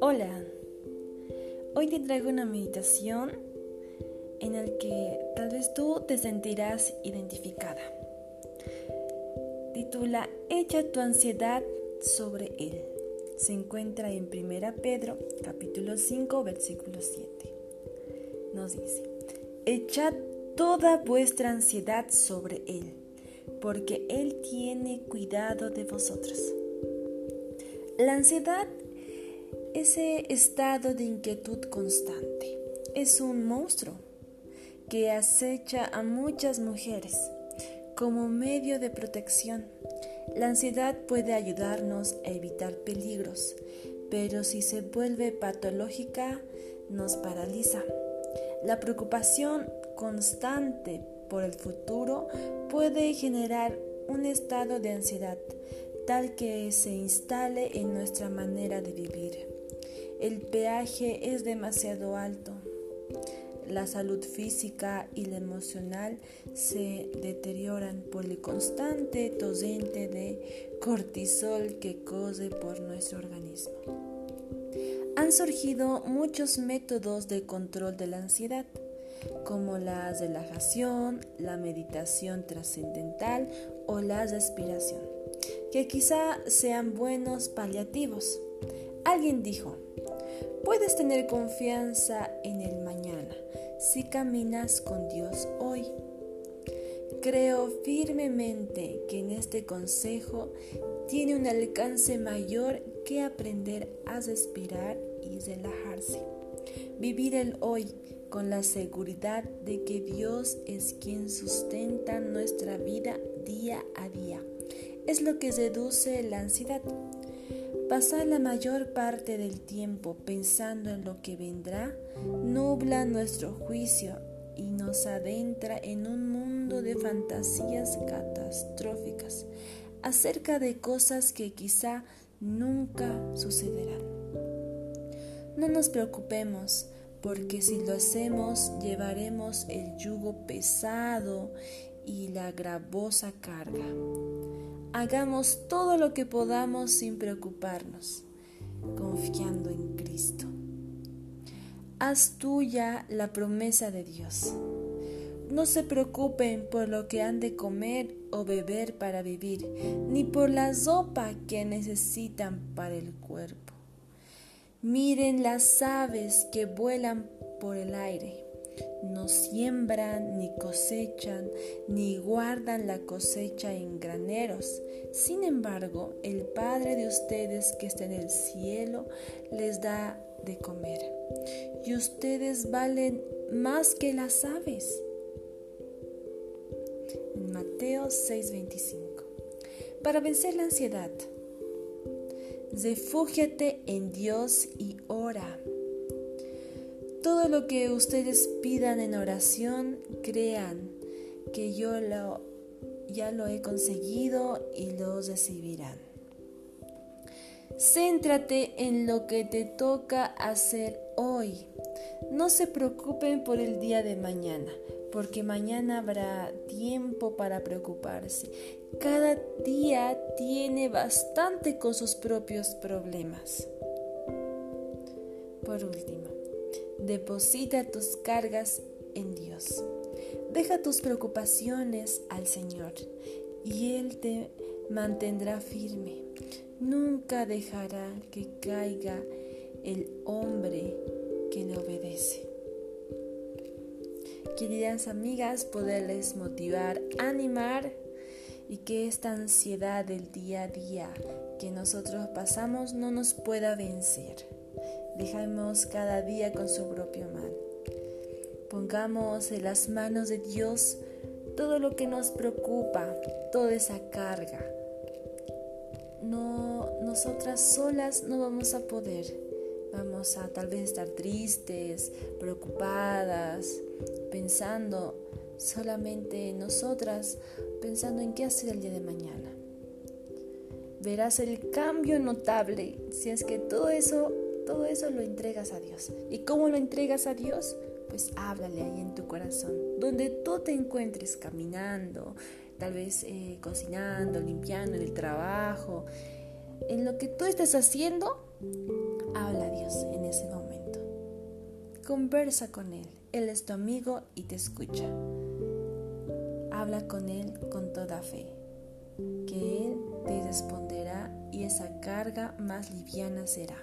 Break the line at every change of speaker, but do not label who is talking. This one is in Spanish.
Hola, hoy te traigo una meditación en la que tal vez tú te sentirás identificada. Titula Echa tu ansiedad sobre él. Se encuentra en 1 Pedro capítulo 5 versículo 7. Nos dice, echad toda vuestra ansiedad sobre él, porque él tiene cuidado de vosotros. La ansiedad ese estado de inquietud constante. Es un monstruo que acecha a muchas mujeres como medio de protección. La ansiedad puede ayudarnos a evitar peligros, pero si se vuelve patológica nos paraliza. La preocupación constante por el futuro puede generar un estado de ansiedad tal que se instale en nuestra manera de vivir el peaje es demasiado alto. La salud física y la emocional se deterioran por el constante torrente de cortisol que corre por nuestro organismo. Han surgido muchos métodos de control de la ansiedad, como la relajación, la meditación trascendental o la respiración, que quizá sean buenos paliativos. Alguien dijo, Puedes tener confianza en el mañana si caminas con Dios hoy. Creo firmemente que en este consejo tiene un alcance mayor que aprender a respirar y relajarse. Vivir el hoy con la seguridad de que Dios es quien sustenta nuestra vida día a día. Es lo que reduce la ansiedad. Pasar la mayor parte del tiempo pensando en lo que vendrá nubla nuestro juicio y nos adentra en un mundo de fantasías catastróficas acerca de cosas que quizá nunca sucederán. No nos preocupemos porque si lo hacemos llevaremos el yugo pesado y la gravosa carga. Hagamos todo lo que podamos sin preocuparnos, confiando en Cristo. Haz tuya la promesa de Dios. No se preocupen por lo que han de comer o beber para vivir, ni por la sopa que necesitan para el cuerpo. Miren las aves que vuelan por el aire no siembran, ni cosechan, ni guardan la cosecha en graneros. Sin embargo, el Padre de ustedes que está en el cielo les da de comer. Y ustedes valen más que las aves. Mateo 6:25. Para vencer la ansiedad, refúgiate en Dios y ora. Todo lo que ustedes pidan en oración, crean que yo ya lo he conseguido y lo recibirán. Céntrate en lo que te toca hacer hoy. No se preocupen por el día de mañana, porque mañana habrá tiempo para preocuparse. Cada día tiene bastante con sus propios problemas. Por último, Deposita tus cargas en Dios. Deja tus preocupaciones al Señor y Él te mantendrá firme. Nunca dejará que caiga el hombre que le obedece. Queridas amigas, poderles motivar, animar y que esta ansiedad del día a día que nosotros pasamos no nos pueda vencer. Dejamos cada día con su propia mano. Pongamos en las manos de Dios todo lo que nos preocupa, toda esa carga. No, nosotras solas no vamos a poder. Vamos a tal vez estar tristes, preocupadas, pensando solamente en nosotras, pensando en qué hacer el día de mañana. Verás el cambio notable si es que todo eso todo eso lo entregas a Dios. ¿Y cómo lo entregas a Dios? Pues háblale ahí en tu corazón, donde tú te encuentres caminando, tal vez eh, cocinando, limpiando, en el trabajo, en lo que tú estés haciendo, habla a Dios en ese momento. Conversa con Él. Él es tu amigo y te escucha. Habla con Él con toda fe, que Él te responderá y esa carga más liviana será.